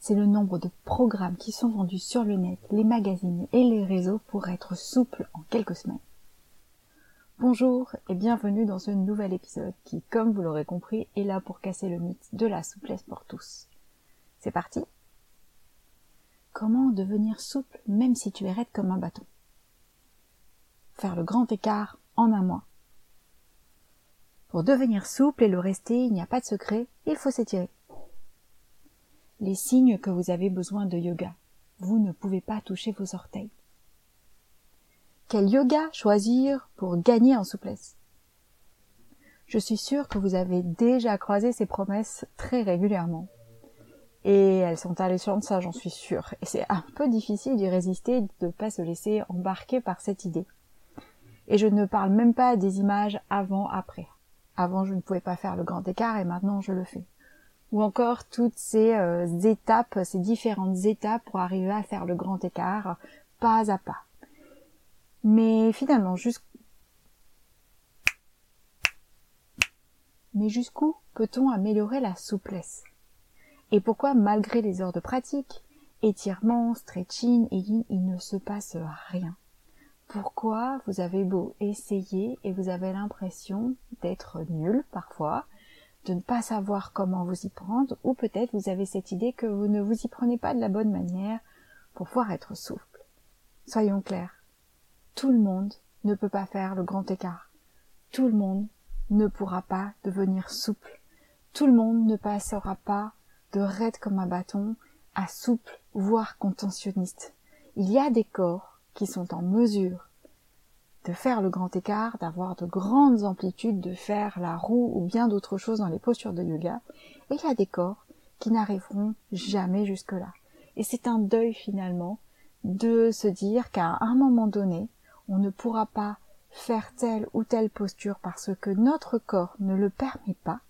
c'est le nombre de programmes qui sont vendus sur le net, les magazines et les réseaux pour être souple en quelques semaines. Bonjour et bienvenue dans ce nouvel épisode qui, comme vous l'aurez compris, est là pour casser le mythe de la souplesse pour tous. C'est parti Comment devenir souple même si tu es raide comme un bâton? Faire le grand écart en un mois. Pour devenir souple et le rester, il n'y a pas de secret, il faut s'étirer. Les signes que vous avez besoin de yoga. Vous ne pouvez pas toucher vos orteils. Quel yoga choisir pour gagner en souplesse? Je suis sûre que vous avez déjà croisé ces promesses très régulièrement. Et elles sont alléchantes, ça j'en suis sûre. Et c'est un peu difficile d'y résister, de ne pas se laisser embarquer par cette idée. Et je ne parle même pas des images avant-après. Avant, je ne pouvais pas faire le grand écart et maintenant je le fais. Ou encore toutes ces euh, étapes, ces différentes étapes pour arriver à faire le grand écart pas à pas. Mais finalement, Mais jusqu'où peut-on améliorer la souplesse? Et pourquoi, malgré les heures de pratique, étirement, stretching et il ne se passe rien? Pourquoi vous avez beau essayer et vous avez l'impression d'être nul parfois, de ne pas savoir comment vous y prendre, ou peut-être vous avez cette idée que vous ne vous y prenez pas de la bonne manière pour pouvoir être souple. Soyons clairs. Tout le monde ne peut pas faire le grand écart. Tout le monde ne pourra pas devenir souple. Tout le monde ne passera pas de raide comme un bâton à souple, voire contentionniste. Il y a des corps qui sont en mesure de faire le grand écart, d'avoir de grandes amplitudes, de faire la roue ou bien d'autres choses dans les postures de yoga, et il y a des corps qui n'arriveront jamais jusque-là. Et c'est un deuil finalement de se dire qu'à un moment donné, on ne pourra pas faire telle ou telle posture parce que notre corps ne le permet pas.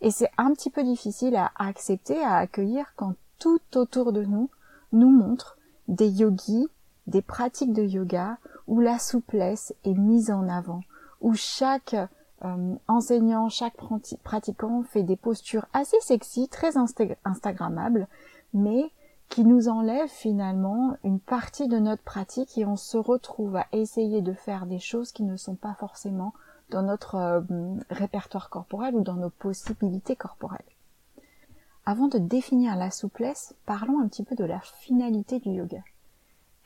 Et c'est un petit peu difficile à accepter, à accueillir quand tout autour de nous nous montre des yogis des pratiques de yoga où la souplesse est mise en avant, où chaque euh, enseignant, chaque pratiquant fait des postures assez sexy, très instagrammables, mais qui nous enlèvent finalement une partie de notre pratique et on se retrouve à essayer de faire des choses qui ne sont pas forcément dans notre euh, répertoire corporel ou dans nos possibilités corporelles. Avant de définir la souplesse, parlons un petit peu de la finalité du yoga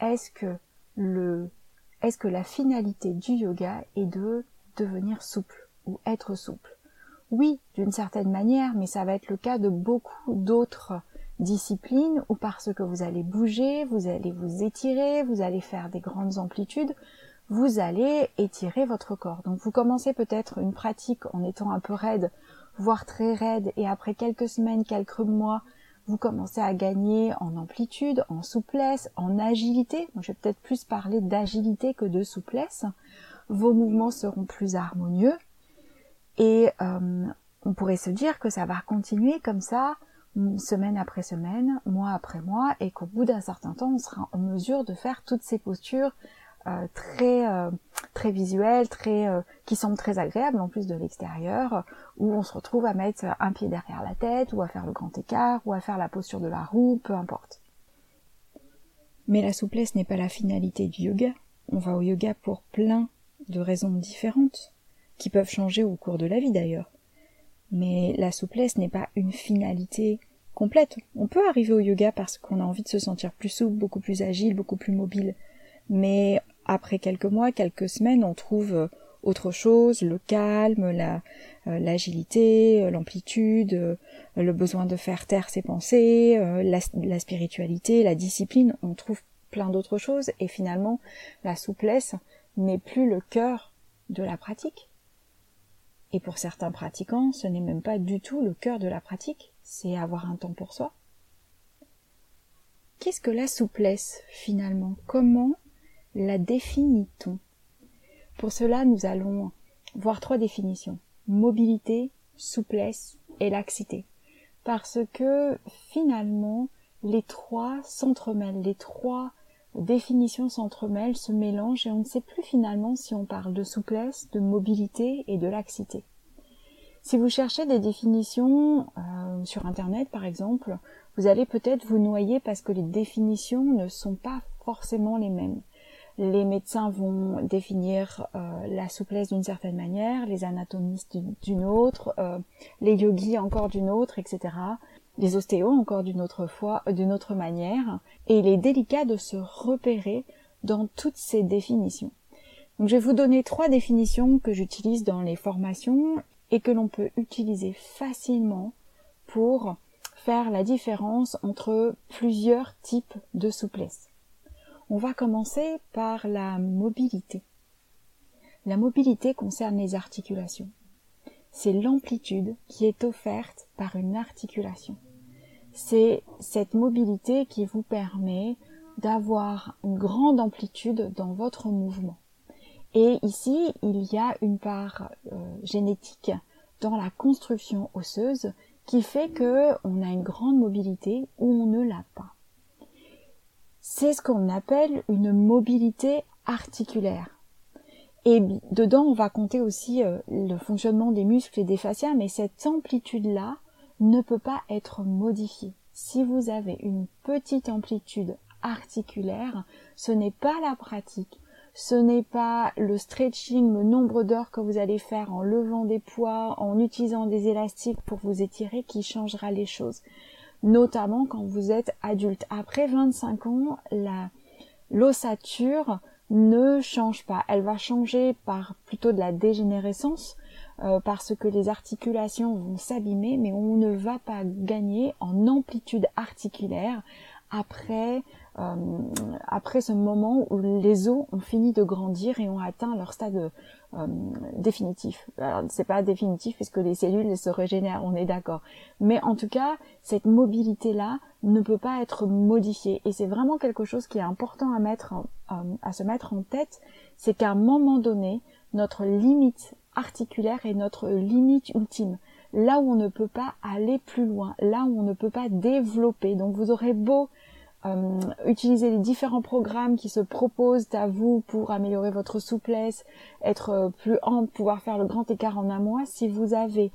est-ce que le, est-ce que la finalité du yoga est de devenir souple ou être souple? Oui, d'une certaine manière, mais ça va être le cas de beaucoup d'autres disciplines où parce que vous allez bouger, vous allez vous étirer, vous allez faire des grandes amplitudes, vous allez étirer votre corps. Donc vous commencez peut-être une pratique en étant un peu raide, voire très raide, et après quelques semaines, quelques mois, vous commencez à gagner en amplitude, en souplesse, en agilité. Moi, je vais peut-être plus parler d'agilité que de souplesse. Vos mouvements seront plus harmonieux. Et euh, on pourrait se dire que ça va continuer comme ça, semaine après semaine, mois après mois, et qu'au bout d'un certain temps, on sera en mesure de faire toutes ces postures très euh, très visuelles, très euh, qui semblent très agréables en plus de l'extérieur, où on se retrouve à mettre un pied derrière la tête, ou à faire le grand écart, ou à faire la posture de la roue, peu importe. Mais la souplesse n'est pas la finalité du yoga. On va au yoga pour plein de raisons différentes, qui peuvent changer au cours de la vie d'ailleurs. Mais la souplesse n'est pas une finalité complète. On peut arriver au yoga parce qu'on a envie de se sentir plus souple, beaucoup plus agile, beaucoup plus mobile. Mais après quelques mois, quelques semaines, on trouve euh, autre chose, le calme, euh, l'agilité, euh, l'amplitude, le besoin de faire taire ses pensées, la, la, spiritualité, la discipline, on trouve plein d'autres choses et finalement la souplesse n'est plus le cœur de la pratique. Et pour certains pratiquants, ce n'est même pas du tout le cœur de la pratique, c'est avoir un temps pour soi. qu'est-ce que la souplesse finalement? Comment la définit-on Pour cela, nous allons voir trois définitions. Mobilité, souplesse et laxité. Parce que finalement, les trois s'entremêlent, les trois définitions s'entremêlent, se mélangent et on ne sait plus finalement si on parle de souplesse, de mobilité et de laxité. Si vous cherchez des définitions euh, sur Internet par exemple, vous allez peut-être vous noyer parce que les définitions ne sont pas forcément les mêmes. Les médecins vont définir euh, la souplesse d'une certaine manière, les anatomistes d'une autre, euh, les yogis encore d'une autre, etc les ostéos encore d'une autre fois, d'une autre manière, et il est délicat de se repérer dans toutes ces définitions. Donc je vais vous donner trois définitions que j'utilise dans les formations et que l'on peut utiliser facilement pour faire la différence entre plusieurs types de souplesse. On va commencer par la mobilité. La mobilité concerne les articulations. C'est l'amplitude qui est offerte par une articulation c'est cette mobilité qui vous permet d'avoir une grande amplitude dans votre mouvement. Et ici, il y a une part euh, génétique dans la construction osseuse qui fait que on a une grande mobilité ou on ne l'a pas. C'est ce qu'on appelle une mobilité articulaire. Et dedans, on va compter aussi euh, le fonctionnement des muscles et des fascias, mais cette amplitude-là, ne peut pas être modifié. Si vous avez une petite amplitude articulaire, ce n'est pas la pratique, ce n'est pas le stretching, le nombre d'heures que vous allez faire en levant des poids, en utilisant des élastiques pour vous étirer qui changera les choses. Notamment quand vous êtes adulte. Après 25 ans, la, l'ossature ne change pas. Elle va changer par plutôt de la dégénérescence, euh, parce que les articulations vont s'abîmer, mais on ne va pas gagner en amplitude articulaire après euh, après ce moment où les os ont fini de grandir et ont atteint leur stade euh, définitif. Alors c'est pas définitif puisque les cellules se régénèrent, on est d'accord. Mais en tout cas, cette mobilité là ne peut pas être modifiée et c'est vraiment quelque chose qui est important à mettre à se mettre en tête, c'est qu'à un moment donné, notre limite articulaire est notre limite ultime. Là où on ne peut pas aller plus loin, là où on ne peut pas développer. Donc vous aurez beau euh, utiliser les différents programmes qui se proposent à vous pour améliorer votre souplesse, être euh, plus ample, pouvoir faire le grand écart en un mois, si vous avez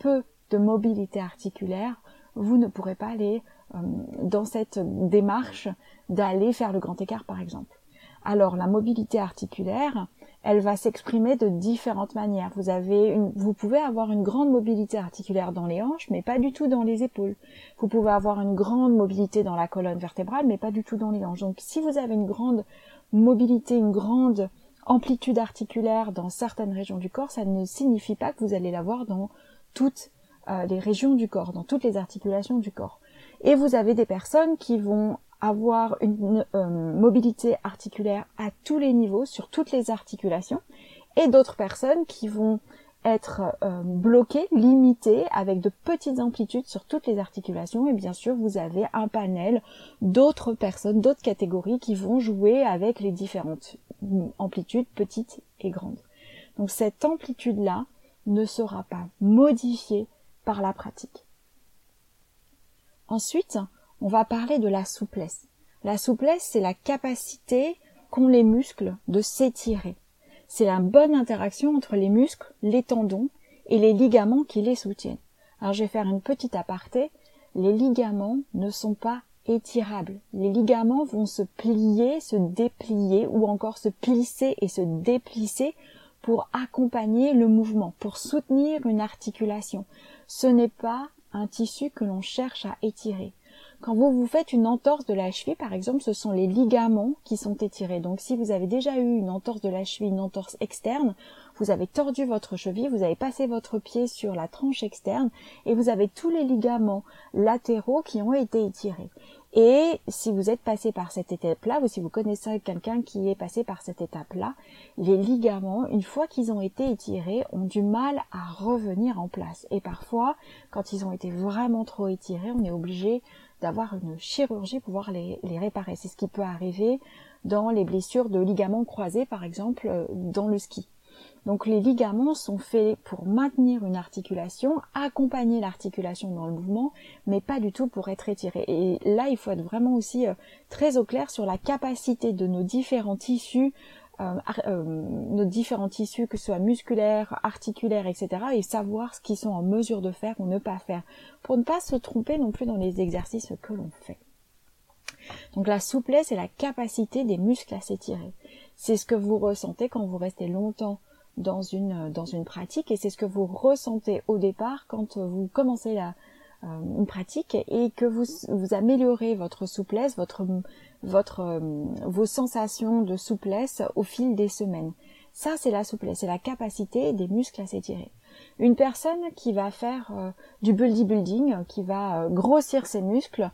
peu de mobilité articulaire, vous ne pourrez pas aller euh, dans cette démarche d'aller faire le grand écart par exemple. Alors la mobilité articulaire, elle va s'exprimer de différentes manières. Vous avez une, vous pouvez avoir une grande mobilité articulaire dans les hanches, mais pas du tout dans les épaules. Vous pouvez avoir une grande mobilité dans la colonne vertébrale, mais pas du tout dans les hanches. Donc, si vous avez une grande mobilité, une grande amplitude articulaire dans certaines régions du corps, ça ne signifie pas que vous allez l'avoir dans toutes euh, les régions du corps, dans toutes les articulations du corps. Et vous avez des personnes qui vont avoir une euh, mobilité articulaire à tous les niveaux, sur toutes les articulations, et d'autres personnes qui vont être euh, bloquées, limitées, avec de petites amplitudes sur toutes les articulations, et bien sûr vous avez un panel d'autres personnes, d'autres catégories qui vont jouer avec les différentes amplitudes, petites et grandes. Donc cette amplitude-là ne sera pas modifiée par la pratique. Ensuite, on va parler de la souplesse. La souplesse, c'est la capacité qu'ont les muscles de s'étirer. C'est la bonne interaction entre les muscles, les tendons et les ligaments qui les soutiennent. Alors je vais faire une petite aparté. Les ligaments ne sont pas étirables. Les ligaments vont se plier, se déplier ou encore se plisser et se déplisser pour accompagner le mouvement, pour soutenir une articulation. Ce n'est pas un tissu que l'on cherche à étirer. Quand vous vous faites une entorse de la cheville, par exemple, ce sont les ligaments qui sont étirés. Donc si vous avez déjà eu une entorse de la cheville, une entorse externe, vous avez tordu votre cheville, vous avez passé votre pied sur la tranche externe et vous avez tous les ligaments latéraux qui ont été étirés. Et si vous êtes passé par cette étape-là, ou si vous connaissez quelqu'un qui est passé par cette étape-là, les ligaments, une fois qu'ils ont été étirés, ont du mal à revenir en place. Et parfois, quand ils ont été vraiment trop étirés, on est obligé d'avoir une chirurgie pour pouvoir les, les réparer. C'est ce qui peut arriver dans les blessures de ligaments croisés, par exemple, euh, dans le ski. Donc les ligaments sont faits pour maintenir une articulation, accompagner l'articulation dans le mouvement, mais pas du tout pour être étiré. Et là, il faut être vraiment aussi euh, très au clair sur la capacité de nos différents tissus, nos différents tissus, que ce soit musculaires, articulaires, etc., et savoir ce qu'ils sont en mesure de faire ou ne pas faire, pour ne pas se tromper non plus dans les exercices que l'on fait. Donc la souplesse et la capacité des muscles à s'étirer. C'est ce que vous ressentez quand vous restez longtemps dans une, dans une pratique et c'est ce que vous ressentez au départ quand vous commencez la, euh, une pratique et que vous, vous améliorez votre souplesse, votre, votre, euh, vos sensations de souplesse au fil des semaines. Ça, c'est la souplesse, c'est la capacité des muscles à s'étirer. Une personne qui va faire euh, du bodybuilding, qui va grossir ses muscles,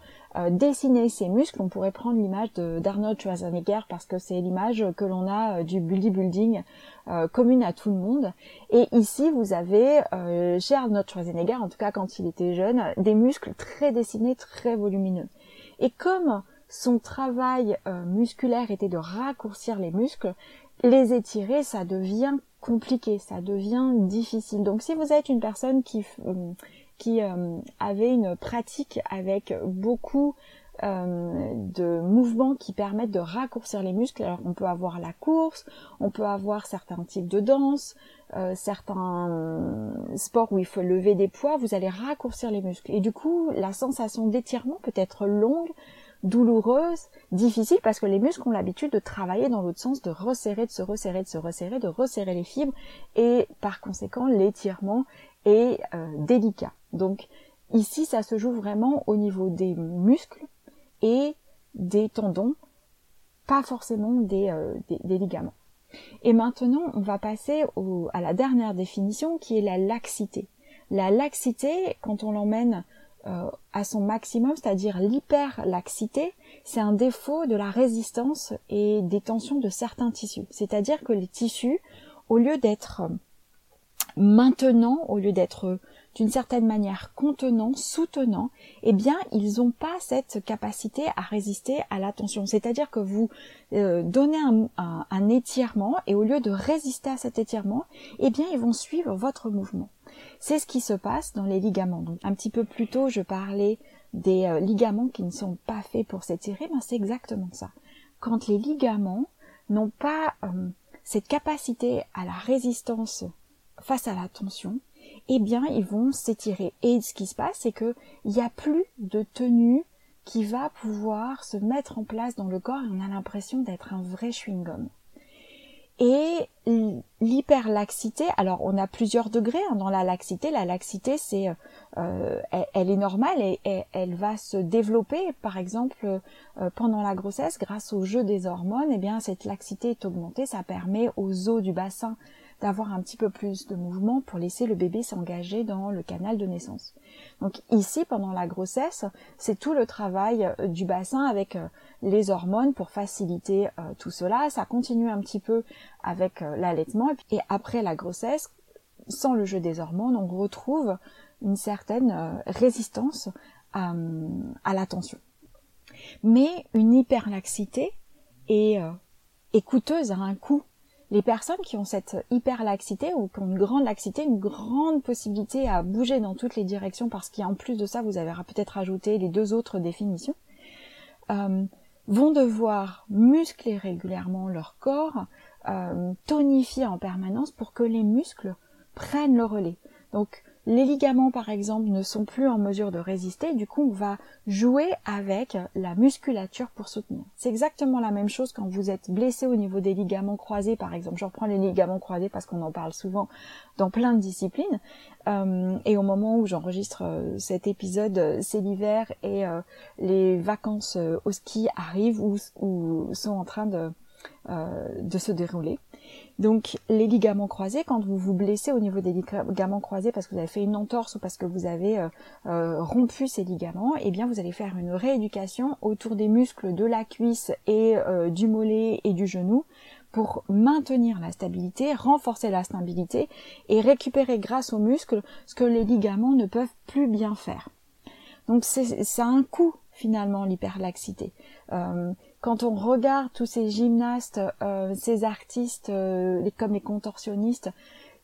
dessiner ses muscles, on pourrait prendre l'image d'Arnold Schwarzenegger parce que c'est l'image que l'on a du bodybuilding euh, commune à tout le monde. Et ici, vous avez euh, chez Arnold Schwarzenegger, en tout cas quand il était jeune, des muscles très dessinés, très volumineux. Et comme son travail euh, musculaire était de raccourcir les muscles, les étirer, ça devient compliqué, ça devient difficile. Donc si vous êtes une personne qui, qui avait une pratique avec beaucoup euh, de mouvements qui permettent de raccourcir les muscles. Alors on peut avoir la course, on peut avoir certains types de danse, euh, certains sports où il faut lever des poids, vous allez raccourcir les muscles. Et du coup, la sensation d'étirement peut être longue, douloureuse, difficile parce que les muscles ont l'habitude de travailler dans l'autre sens, de resserrer, de se resserrer, de se resserrer, de resserrer les fibres et par conséquent l'étirement est euh, délicat. Donc ici ça se joue vraiment au niveau des muscles et des tendons, pas forcément des, euh, des, ligaments. Et maintenant, on va passer à la dernière définition qui est la laxité. La laxité, quand on l'emmène euh, à son maximum, c'est-à-dire l'hyperlaxité, c'est un défaut de la résistance et des tensions de certains tissus. C'est-à-dire que les tissus, au lieu d'être maintenant, au lieu d'être d'une certaine manière contenant, soutenant, eh bien ils n'ont pas cette capacité à résister à la tension. C'est-à-dire que vous euh, donnez un, étirement et au lieu de résister à cet étirement, eh bien ils vont suivre votre mouvement. C'est ce qui se passe dans les ligaments. Donc un petit peu plus tôt, je parlais des euh, ligaments qui ne sont pas faits pour s'étirer, ben c'est exactement ça. Quand les ligaments n'ont pas euh, cette capacité à la résistance face à la tension, eh bien, ils vont s'étirer. Et ce qui se passe, c'est qu'il n'y a plus de tenue qui va pouvoir se mettre en place dans le corps et on a l'impression d'être un vrai chewing-gum. Et l'hyperlaxité, alors on a plusieurs degrés hein, dans la laxité. La laxité, c'est, euh, elle, est normale et, elle va se développer, par exemple, euh, pendant la grossesse, grâce au jeu des hormones. Eh bien, cette laxité est augmentée, ça permet aux os du bassin d'avoir un petit peu plus de mouvement pour laisser le bébé s'engager dans le canal de naissance. Donc ici, pendant la grossesse, c'est tout le travail euh, du bassin avec euh, les hormones pour faciliter euh, tout cela. Ça continue un petit peu avec l'allaitement. Et après la grossesse, sans le jeu des hormones, on retrouve une certaine résistance à, la tension. Mais une hyperlaxité est, est coûteuse à un coût les personnes qui ont cette hyperlaxité ou qui ont une grande laxité, une grande possibilité à bouger dans toutes les directions parce qu'en plus de ça, vous avez peut-être ajouté les deux autres définitions, euh, vont devoir muscler régulièrement leur corps, euh, tonifier en permanence pour que les muscles prennent le relais. Les ligaments, par exemple, ne sont plus en mesure de résister. Du coup, on va jouer avec la musculature pour soutenir. C'est exactement la même chose quand vous êtes blessé au niveau des ligaments croisés, par exemple. Je reprends les ligaments croisés parce qu'on en parle souvent dans plein de disciplines. Euh, et au moment où j'enregistre euh, cet épisode, c'est l'hiver et euh, les vacances au ski arrivent ou, sont en train de se dérouler. Donc les ligaments croisés, quand vous vous blessez au niveau des ligaments croisés parce que vous avez fait une entorse ou parce que vous avez euh, euh, rompu ces ligaments, eh bien vous allez faire une rééducation autour des muscles de la cuisse et euh, du mollet et du genou pour maintenir la stabilité, renforcer la stabilité et récupérer grâce aux muscles ce que les ligaments ne peuvent plus bien faire. Donc c'est un coût finalement l'hyperlaxité. Euh, quand on regarde tous ces gymnastes, euh, ces artistes, les, comme les contorsionnistes,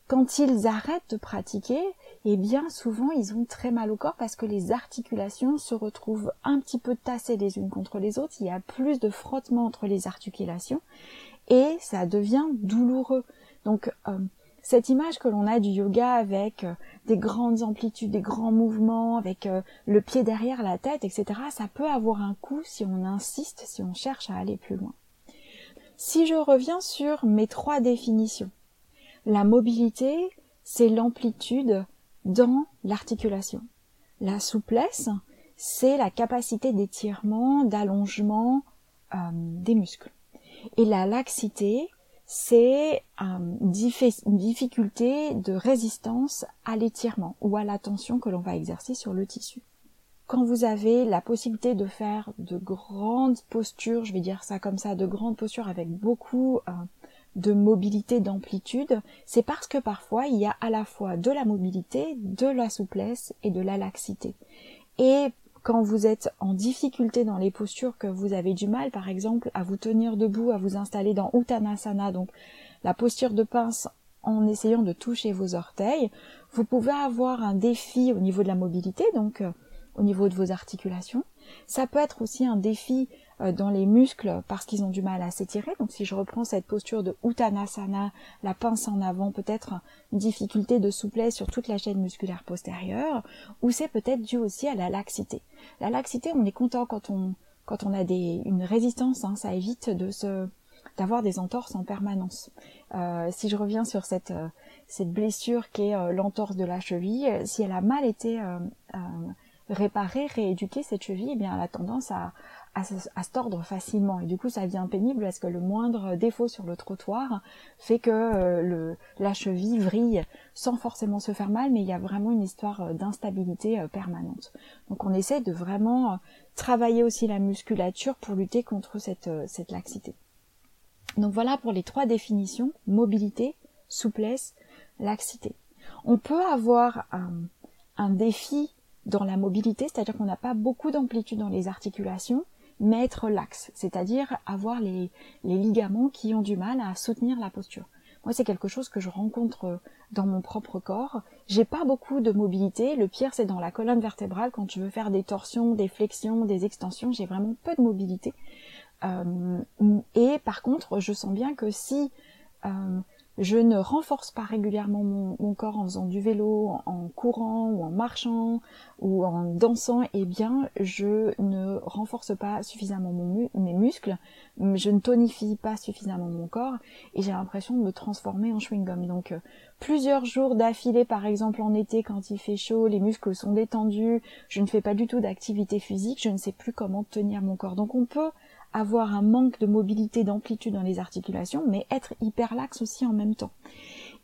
quand ils arrêtent de pratiquer, eh bien souvent ils ont très mal au corps parce que les articulations se retrouvent un petit peu tassées les unes contre les autres, il y a plus de frottement entre les articulations et ça devient douloureux. Donc euh, cette image que l'on a du yoga avec euh, des grandes amplitudes, des grands mouvements, avec euh, le pied derrière la tête, etc., ça peut avoir un coup si on insiste, si on cherche à aller plus loin. Si je reviens sur mes trois définitions, la mobilité, c'est l'amplitude dans l'articulation. La souplesse, c'est la capacité d'étirement, d'allongement euh, des muscles. Et la laxité, c'est euh, une difficulté de résistance à l'étirement ou à la tension que l'on va exercer sur le tissu. Quand vous avez la possibilité de faire de grandes postures, je vais dire ça comme ça, de grandes postures avec beaucoup euh, de mobilité, d'amplitude, c'est parce que parfois il y a à la fois de la mobilité, de la souplesse et de la laxité. Quand vous êtes en difficulté dans les postures, que vous avez du mal par exemple à vous tenir debout, à vous installer dans Uttanasana, donc la posture de pince en essayant de toucher vos orteils, vous pouvez avoir un défi au niveau de la mobilité, donc euh, au niveau de vos articulations. Ça peut être aussi un défi dans les muscles parce qu'ils ont du mal à s'étirer. Donc si je reprends cette posture de Uttanasana, la pince en avant, peut-être une difficulté de souplesse sur toute la chaîne musculaire postérieure, ou c'est peut-être dû aussi à la laxité. La laxité, on est content quand on quand on a des, une résistance, hein, ça évite de se d'avoir des entorses en permanence. Euh, si je reviens sur cette euh, cette blessure qui est l'entorse de la cheville, si elle a mal été réparée, rééduquer cette cheville, eh bien, elle a tendance à, à, se, tordre facilement. Et du coup, ça devient pénible parce que le moindre défaut sur le trottoir fait que euh, le, la cheville vrille sans forcément se faire mal, mais il y a vraiment une histoire euh, d'instabilité euh, permanente. Donc, on essaie de vraiment travailler aussi la musculature pour lutter contre cette, cette laxité. Donc voilà pour les trois définitions, mobilité, souplesse, laxité. On peut avoir un, un défi dans la mobilité, c'est-à-dire qu'on n'a pas beaucoup d'amplitude dans les articulations, mais être laxe, c'est-à-dire avoir les, les ligaments qui ont du mal à soutenir la posture. Moi, c'est quelque chose que je rencontre dans mon propre corps. J'ai pas beaucoup de mobilité. Le pire, c'est dans la colonne vertébrale quand je veux faire des torsions, des flexions, des extensions. J'ai vraiment peu de mobilité. Euh, et par contre, je sens bien que si euh, je ne renforce pas régulièrement mon, corps en faisant du vélo, en courant ou en marchant ou en dansant, eh bien je ne renforce pas suffisamment mes muscles, je ne tonifie pas suffisamment mon corps et j'ai l'impression de me transformer en chewing-gum. Donc euh, plusieurs jours d'affilée par exemple en été quand il fait chaud, les muscles sont détendus, je ne fais pas du tout d'activité physique, je ne sais plus comment tenir mon corps. Donc on peut avoir un manque de mobilité, d'amplitude dans les articulations, mais être hyperlaxe aussi en même temps.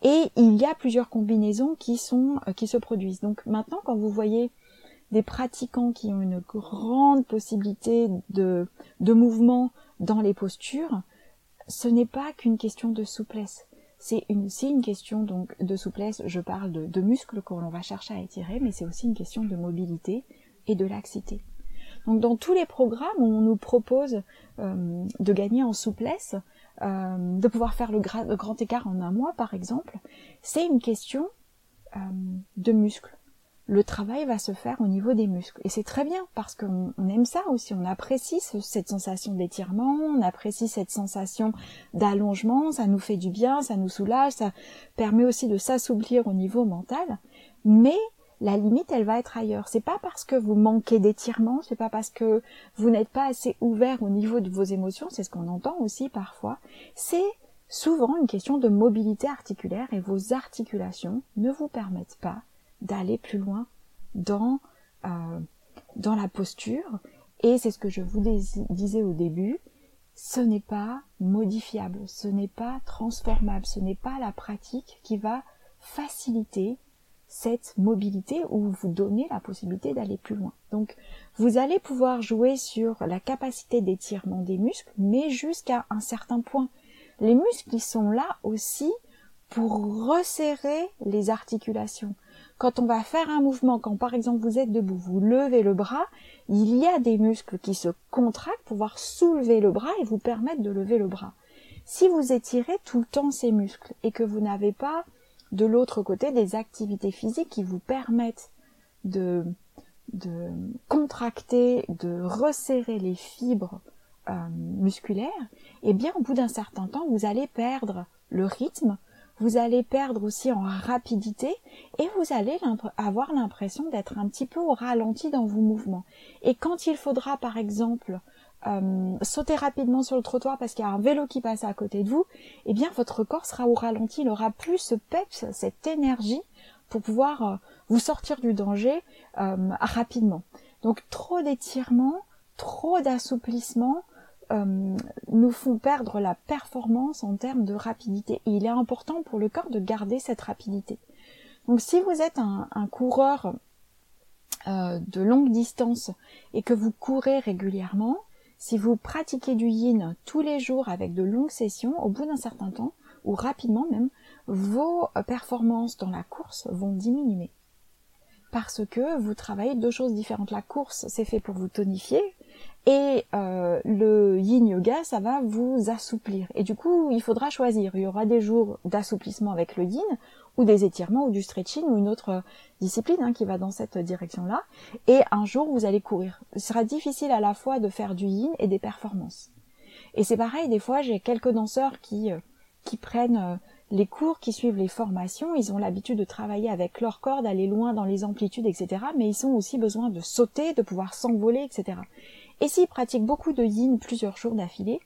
Et il y a plusieurs combinaisons euh, qui se produisent. Donc maintenant, quand vous voyez des pratiquants qui ont une grande possibilité de, de mouvement dans les postures, ce n'est pas qu'une question de souplesse. C'est une, une question de souplesse, je parle de, de muscles que l'on va chercher à étirer, mais c'est aussi une question de mobilité et de laxité. Donc dans tous les programmes où on nous propose euh, de gagner en souplesse, euh, de pouvoir faire le, grand écart en un mois par exemple, c'est une question euh, de muscles. Le travail va se faire au niveau des muscles. Et c'est très bien parce qu'on aime ça aussi, on apprécie cette sensation d'étirement, on apprécie cette sensation d'allongement, ça nous fait du bien, ça nous soulage, ça permet aussi de s'assouplir au niveau mental. Mais la limite, elle va être ailleurs. C'est pas parce que vous manquez d'étirement, c'est pas parce que vous n'êtes pas assez ouvert au niveau de vos émotions, c'est ce qu'on entend aussi parfois. C'est souvent une question de mobilité articulaire et vos articulations ne vous permettent pas d'aller plus loin dans, euh, dans la posture. Et c'est ce que je vous disais au début, ce n'est pas modifiable, ce n'est pas transformable, ce n'est pas la pratique qui va faciliter cette mobilité ou vous donner la possibilité d'aller plus loin. Donc vous allez pouvoir jouer sur la capacité d'étirement des muscles, mais jusqu'à un certain point. Les muscles, ils sont là aussi pour resserrer les articulations. Quand on va faire un mouvement, quand par exemple vous êtes debout, vous levez le bras, il y a des muscles qui se contractent pour pouvoir soulever le bras et vous permettre de lever le bras. Si vous étirez tout le temps ces muscles et que vous n'avez pas de l'autre côté des activités physiques qui vous permettent de, contracter, de resserrer les fibres euh, musculaires, eh bien au bout d'un certain temps, vous allez perdre le rythme, vous allez perdre aussi en rapidité et vous allez avoir l'impression d'être un petit peu au ralenti dans vos mouvements. Et quand il faudra par exemple euh, sauter rapidement sur le trottoir parce qu'il y a un vélo qui passe à côté de vous, eh bien votre corps sera au ralenti, il aura plus ce peps, cette énergie pour pouvoir euh, vous sortir du danger euh, rapidement. Donc trop d'étirements, trop d'assouplissement nous font perdre la performance en termes de rapidité. Il est important pour le corps de garder cette rapidité. Donc si vous êtes un, un coureur de longue distance et que vous courez régulièrement, si vous pratiquez du yin tous les jours avec de longues sessions, au bout d'un certain temps, ou rapidement même, vos performances dans la course vont diminuer. Parce que vous travaillez deux choses différentes. La course, c'est fait pour vous tonifier, et euh, le yin yoga, ça va vous assouplir. Et du coup, il faudra choisir. Il y aura des jours d'assouplissement avec le yin, ou des étirements ou du stretching ou une autre euh, discipline hein, qui va dans cette direction-là. Et un jour, vous allez courir. Ce sera difficile à la fois de faire du yin et des performances. Et c'est pareil, des fois, j'ai quelques danseurs qui, euh, qui prennent euh, les cours, qui suivent les formations, ils ont l'habitude de travailler avec leur corps, d'aller loin dans les amplitudes, etc. Mais ils ont aussi besoin de sauter, de pouvoir s'envoler, etc. Et s'ils pratiquent beaucoup de yin plusieurs jours d'affilée,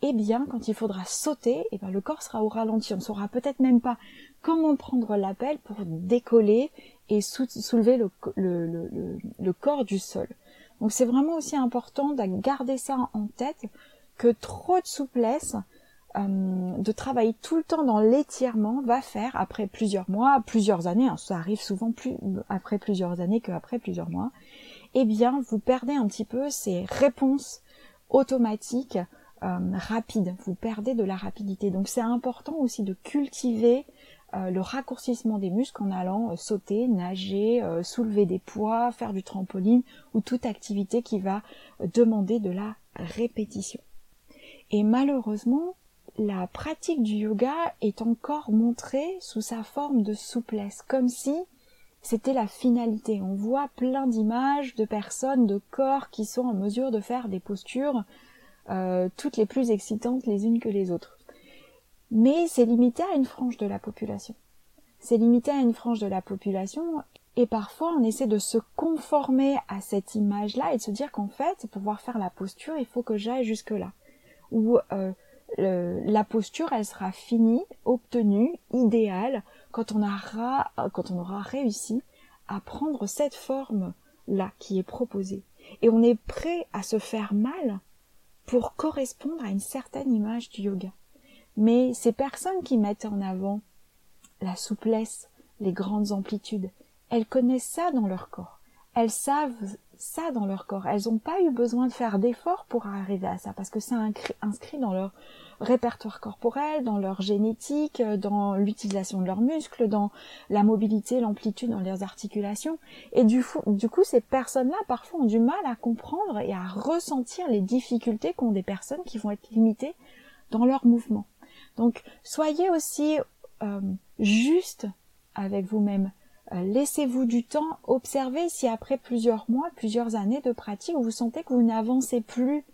eh bien, quand il faudra sauter, eh bien, le corps sera au ralenti. On ne saura peut-être même pas comment prendre l'appel pour décoller et soulever le, corps du sol. Donc c'est vraiment aussi important de garder ça en tête que trop de souplesse, euh, de travailler tout le temps dans l'étirement va faire après plusieurs mois, plusieurs années, hein, ça arrive souvent après plusieurs années qu'après plusieurs mois, eh bien vous perdez un petit peu ces réponses automatiques euh, rapides, vous perdez de la rapidité. Donc c'est important aussi de cultiver euh, le raccourcissement des muscles en allant euh, sauter, nager, soulever des poids, faire du trampoline ou toute activité qui va demander de la répétition. Et malheureusement, la pratique du yoga est encore montrée sous sa forme de souplesse, comme si c'était la finalité. On voit plein d'images de personnes, de corps qui sont en mesure de faire des postures toutes les plus excitantes les unes que les autres mais c'est limité à une frange de la population. C'est limité à une frange de la population et parfois on essaie de se conformer à cette image-là et de se dire qu'en fait, pour pouvoir faire la posture, il faut que j'aille jusque-là. Ou euh, la posture, elle sera finie, obtenue, idéale, quand on, aura, quand on aura réussi à prendre cette forme-là qui est proposée. Et on est prêt à se faire mal pour correspondre à une certaine image du yoga. Mais ces personnes qui mettent en avant la souplesse, les grandes amplitudes, elles connaissent ça dans leur corps. Elles savent ça dans leur corps. Elles n'ont pas eu besoin de faire d'efforts pour arriver à ça, parce que c'est inscrit dans leur répertoire corporel, dans leur génétique, dans l'utilisation de leurs muscles, dans la mobilité, l'amplitude dans leurs articulations. Et du, coup, ces personnes-là, parfois, ont du mal à comprendre et à ressentir les difficultés qu'ont des personnes qui vont être limitées dans leur mouvement. Donc soyez aussi euh, juste avec vous-même. Euh, laissez-vous du temps, observez si après plusieurs mois, plusieurs années de pratique, vous sentez que vous n'avancez plus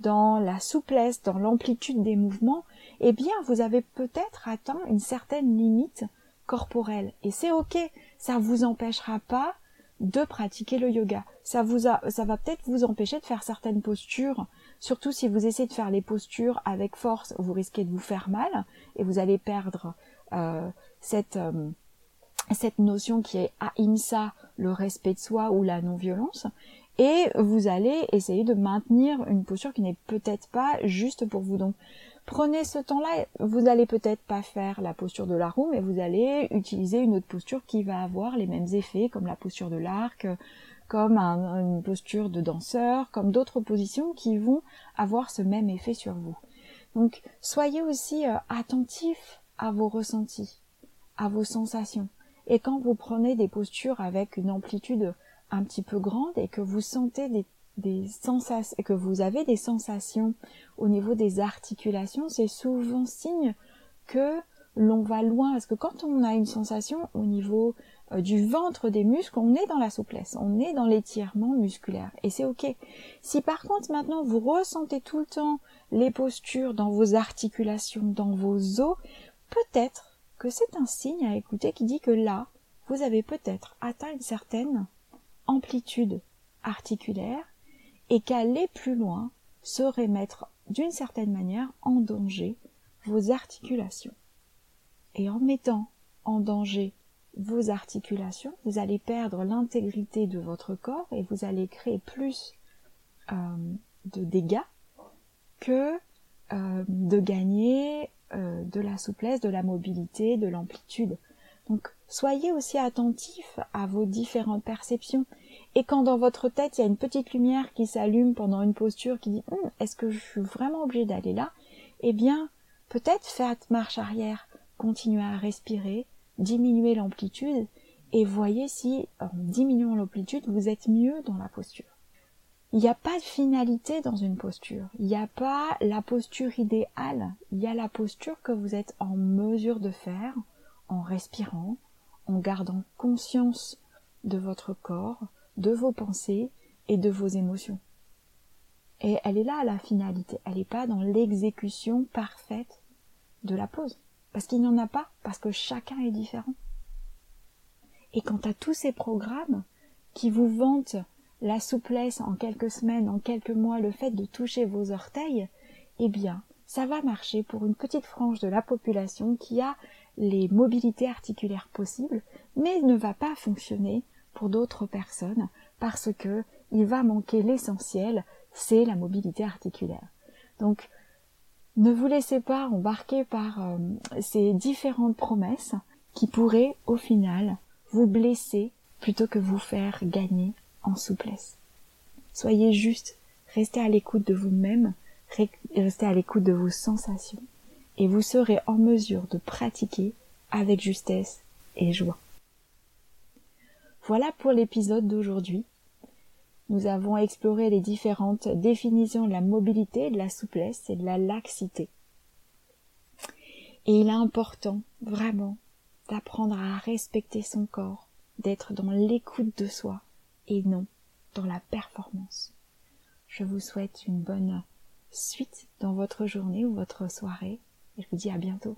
dans la souplesse, dans l'amplitude des mouvements, eh bien vous avez peut-être atteint une certaine limite corporelle. Et c'est ok, ça ne vous empêchera pas de pratiquer le yoga. Ça vous a, ça va peut-être vous empêcher de faire certaines postures Surtout si vous essayez de faire les postures avec force, vous risquez de vous faire mal et vous allez perdre euh, cette, euh, cette notion qui est ahimsa, le respect de soi ou la non-violence. Et vous allez essayer de maintenir une posture qui n'est peut-être pas juste pour vous. Donc prenez ce temps-là, vous n'allez peut-être pas faire la posture de la roue, mais vous allez utiliser une autre posture qui va avoir les mêmes effets, comme la posture de l'arc, comme une posture de danseur, comme d'autres positions qui vont avoir ce même effet sur vous. Donc soyez aussi euh, attentifs à vos ressentis, à vos sensations. Et quand vous prenez des postures avec une amplitude un petit peu grande et que vous sentez des, des sensations, que vous avez des sensations au niveau des articulations, c'est souvent signe que l'on va loin parce que quand on a une sensation au niveau euh, du ventre des muscles, on est dans la souplesse, on est dans l'étirement musculaire et c'est ok. Si par contre maintenant vous ressentez tout le temps les postures dans vos articulations, dans vos os, peut-être c'est un signe à écouter qui dit que là, vous avez peut-être atteint une certaine amplitude articulaire et qu'aller plus loin serait mettre d'une certaine manière en danger vos articulations. Et en mettant en danger vos articulations, vous allez perdre l'intégrité de votre corps et vous allez créer plus euh, de dégâts que euh, de gagner euh, de la souplesse, de la mobilité, de l'amplitude. Donc soyez aussi attentif à vos différentes perceptions. Et quand dans votre tête il y a une petite lumière qui s'allume pendant une posture qui dit hum, est-ce que je suis vraiment obligé d'aller là? Eh bien, peut-être faites marche arrière, continuez à respirer, diminuez l'amplitude et voyez si en diminuant l'amplitude vous êtes mieux dans la posture. Il n'y a pas de finalité dans une posture. Il n'y a pas la posture idéale. Il y a la posture que vous êtes en mesure de faire en respirant, en gardant conscience de votre corps, de vos pensées et de vos émotions. Et elle est là la finalité. Elle n'est pas dans l'exécution parfaite de la pose. Parce qu'il n'y en a pas, parce que chacun est différent. Et quant à tous ces programmes qui vous vantent la souplesse en quelques semaines, en quelques mois, le fait de toucher vos orteils, eh bien, ça va marcher pour une petite frange de la population qui a les mobilités articulaires possibles, mais ne va pas fonctionner pour d'autres personnes parce que il va manquer l'essentiel, c'est la mobilité articulaire. Donc, ne vous laissez pas embarquer par euh, ces différentes promesses qui pourraient, au final, vous blesser plutôt que vous faire gagner en souplesse. Soyez juste, restez à l'écoute de vous-même, restez à l'écoute de vos sensations, et vous serez en mesure de pratiquer avec justesse et joie. Voilà pour l'épisode d'aujourd'hui. Nous avons exploré les différentes définitions de la mobilité, de la souplesse et de la laxité. Et il est important, vraiment, d'apprendre à respecter son corps, d'être dans l'écoute de soi et non dans la performance. Je vous souhaite une bonne suite dans votre journée ou votre soirée et je vous dis à bientôt.